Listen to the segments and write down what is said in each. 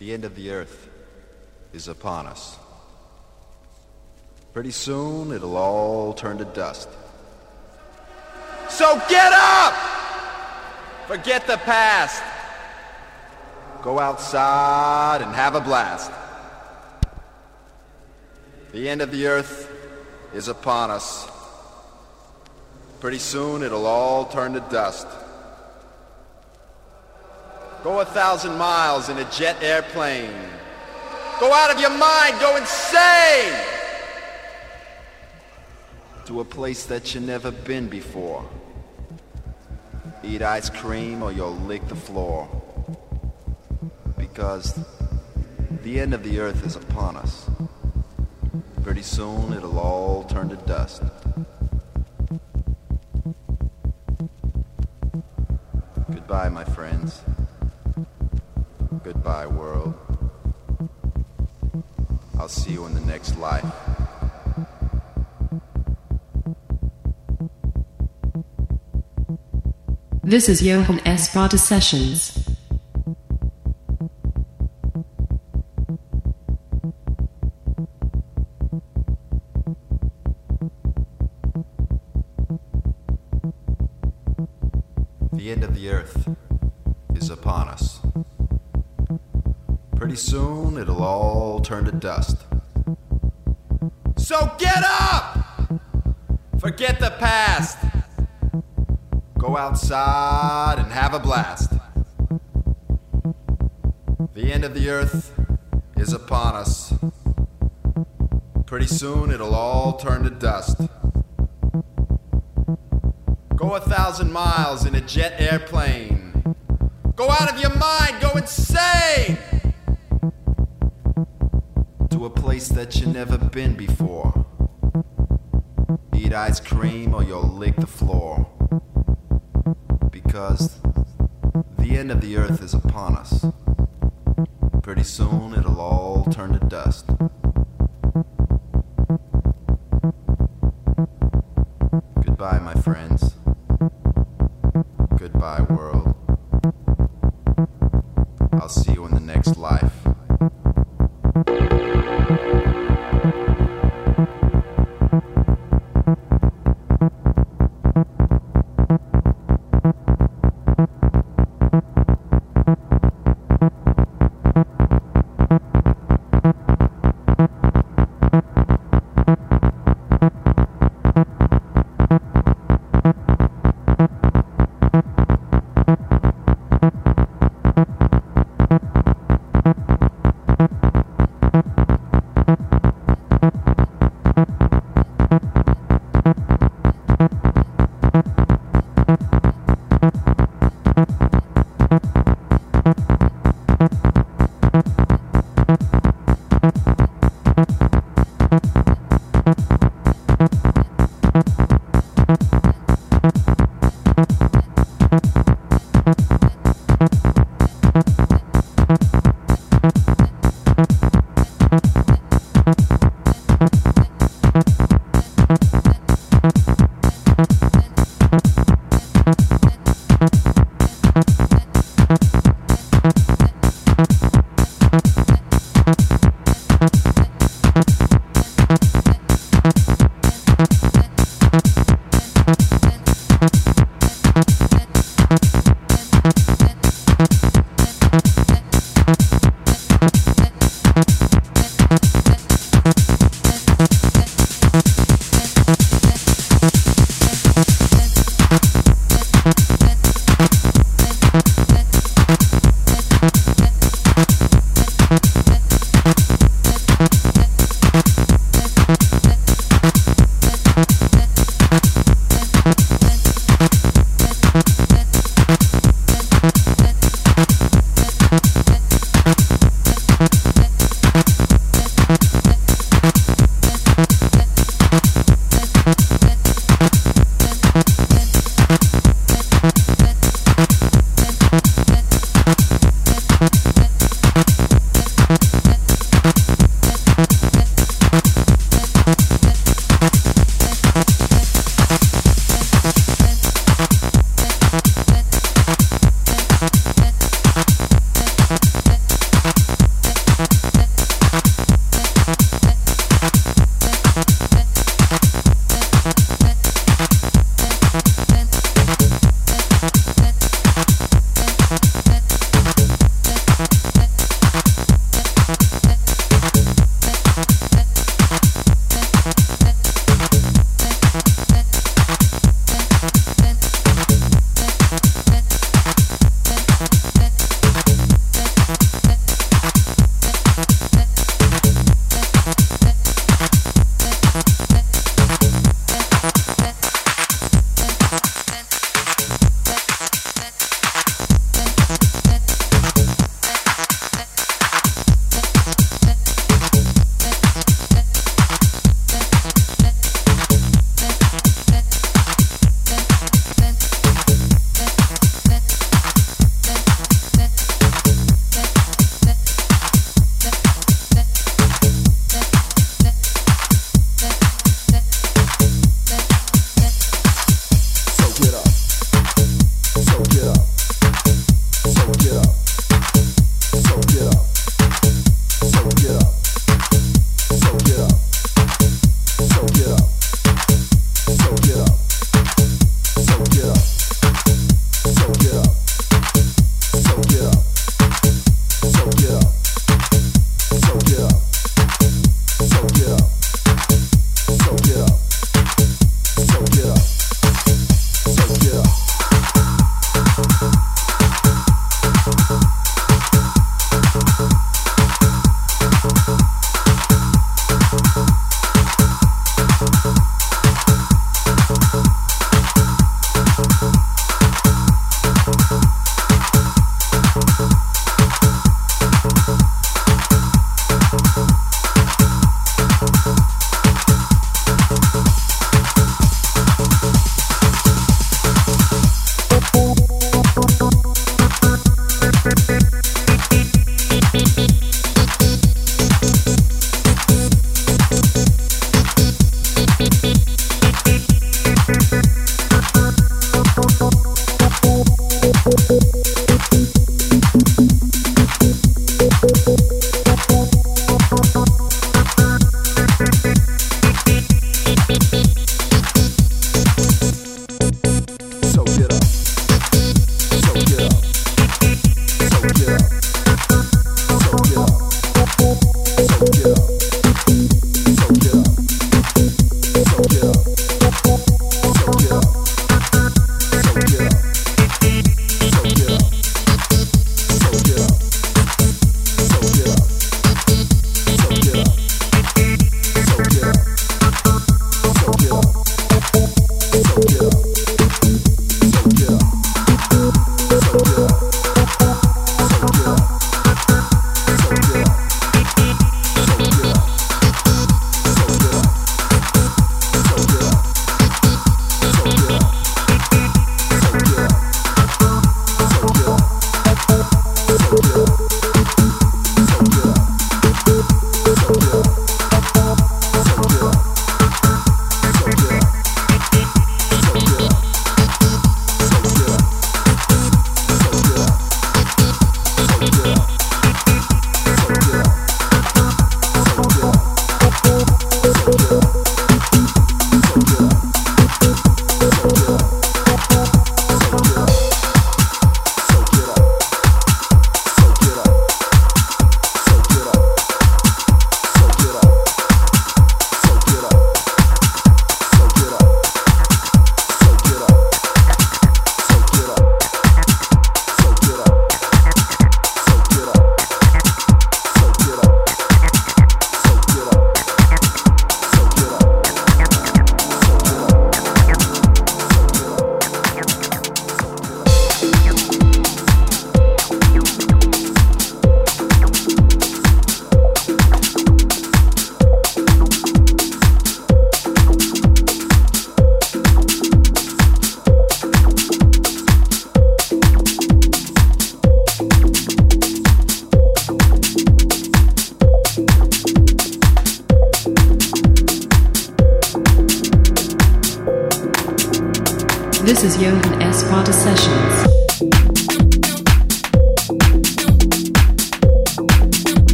The end of the earth is upon us. Pretty soon it'll all turn to dust. So get up! Forget the past. Go outside and have a blast. The end of the earth is upon us. Pretty soon it'll all turn to dust. Go a thousand miles in a jet airplane. Go out of your mind, go insane! To a place that you've never been before. Eat ice cream or you'll lick the floor. Because the end of the earth is upon us. Pretty soon it'll all turn to dust. Goodbye, my friends. Goodbye, world. I'll see you in the next life. This is Johann S. Rada Sessions. The end of the earth is upon us. Pretty soon it'll all turn to dust. So get up! Forget the past. Go outside and have a blast. The end of the earth is upon us. Pretty soon it'll all turn to dust. Go a thousand miles in a jet airplane. Go out of your mind, go insane! To a place that you've never been before. Eat ice cream or you'll lick the floor. Because the end of the earth is upon us. Pretty soon it'll all turn to dust. Goodbye, my friends. Goodbye, world. I'll see you in the next life.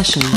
Espada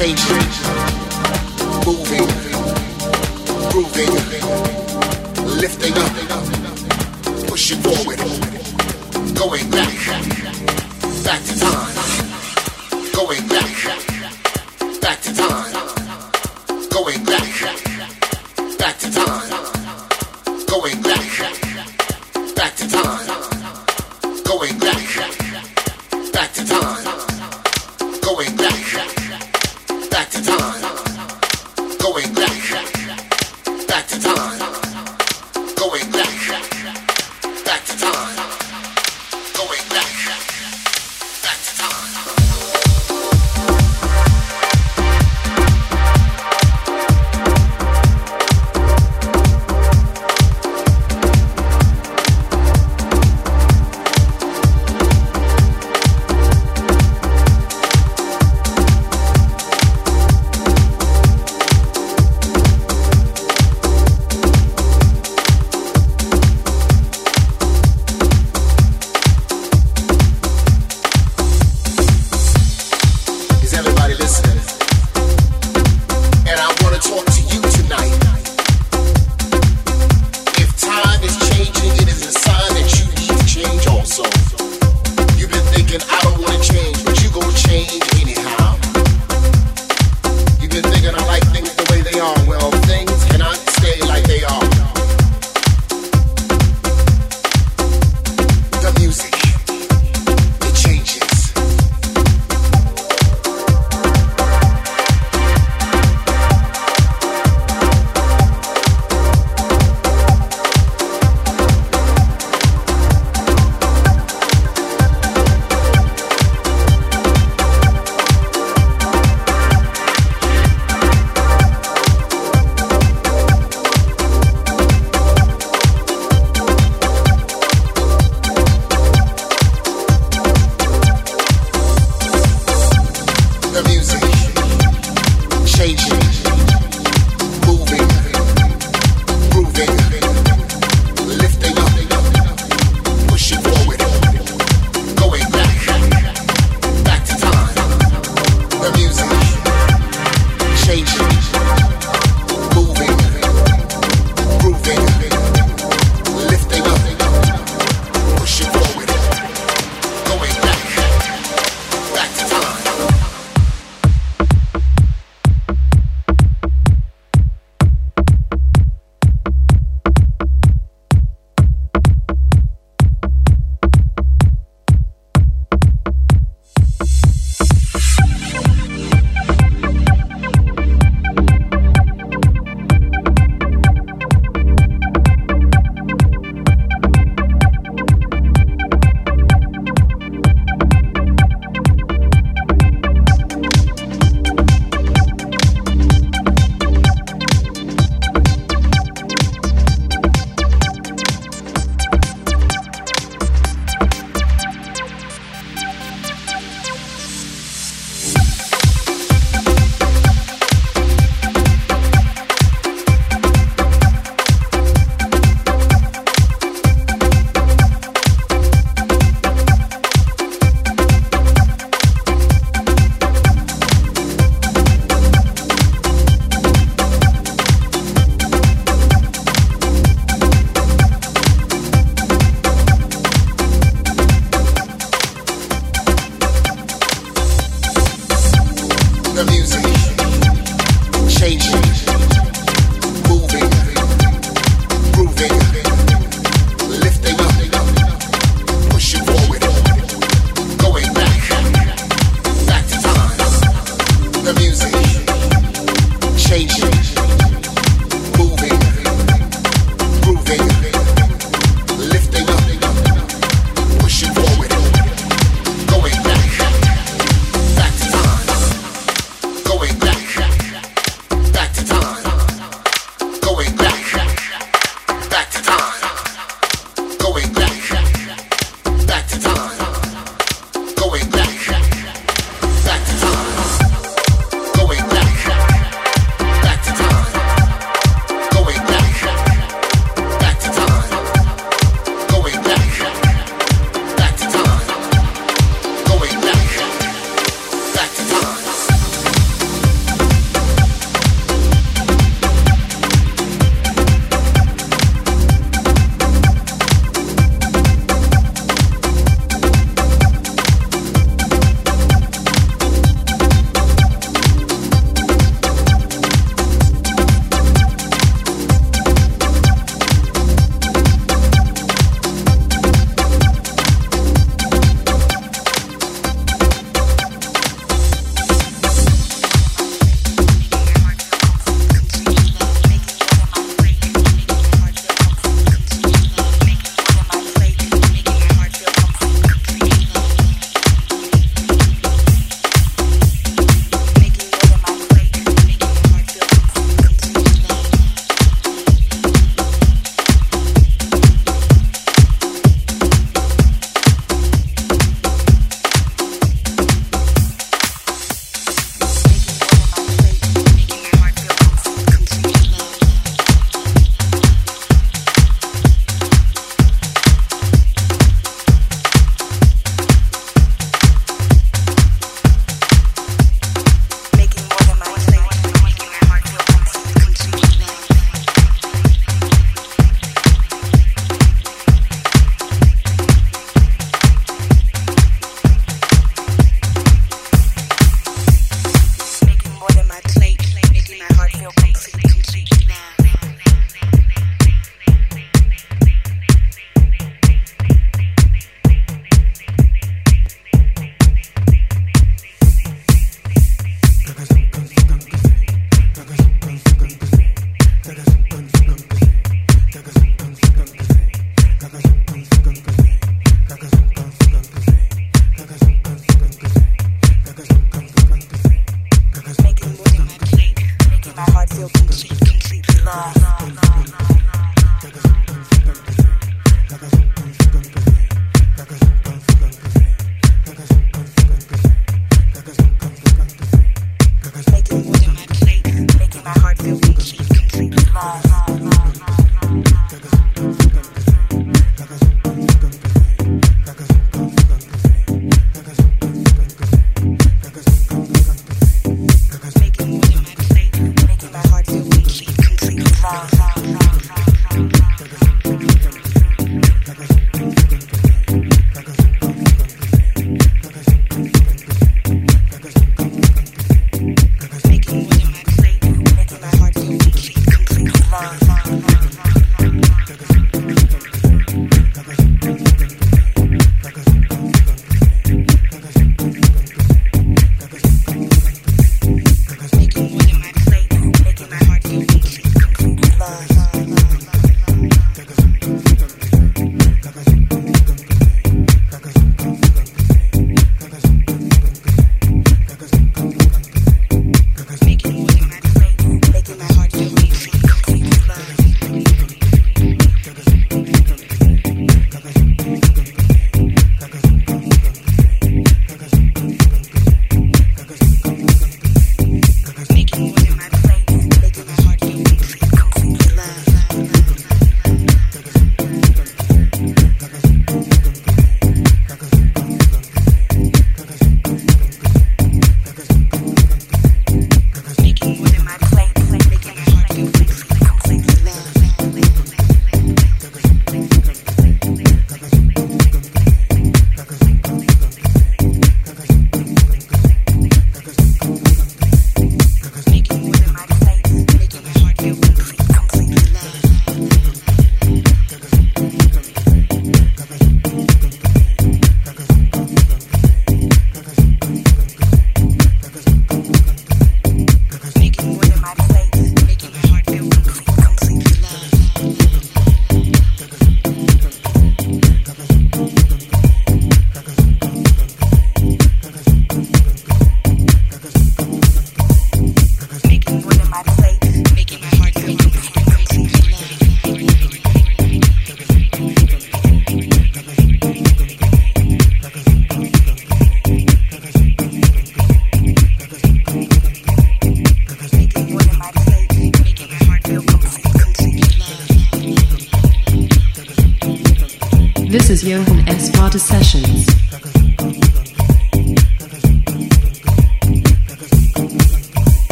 changing, moving, grooving, lifting up, pushing forward, going back,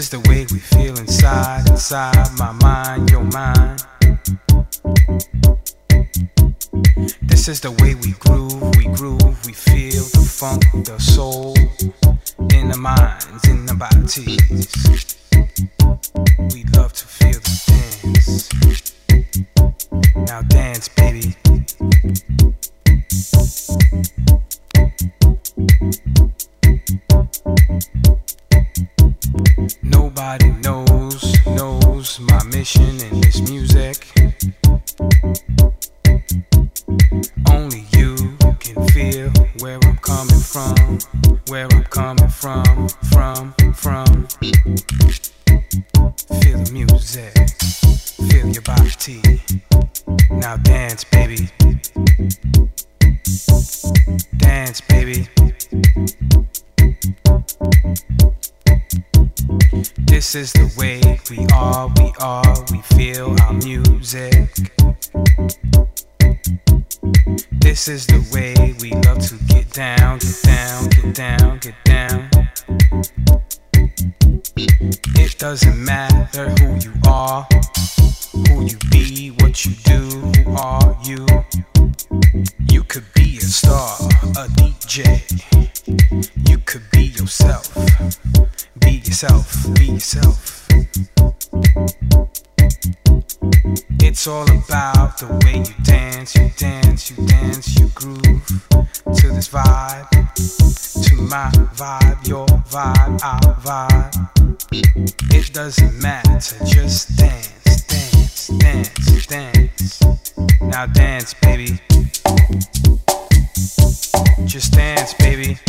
is the way we feel inside, inside my mind, your mind. This is the way we groove, we groove, we feel the funk, the soul in the minds, in the bodies. We love to feel the dance. Now dance, baby. Nobody knows, knows my mission in this music. Only you can feel where I'm coming from, where I'm coming from, from, from. Feel the music, feel your body. Now dance, baby. Dance, baby. This is the way we are, we are, we feel our music. This is the way we love to get down, get down, get down, get down. It doesn't matter who you are, who you be, what you do, who are you. You could be a star, a DJ. You could be yourself. Be yourself, be yourself. It's all about the way you dance, you dance, you dance, you groove to this vibe, to my vibe, your vibe, our vibe. It doesn't matter, just dance, dance, dance, dance. Now dance, baby. Just dance, baby.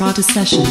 Esparta Sessions.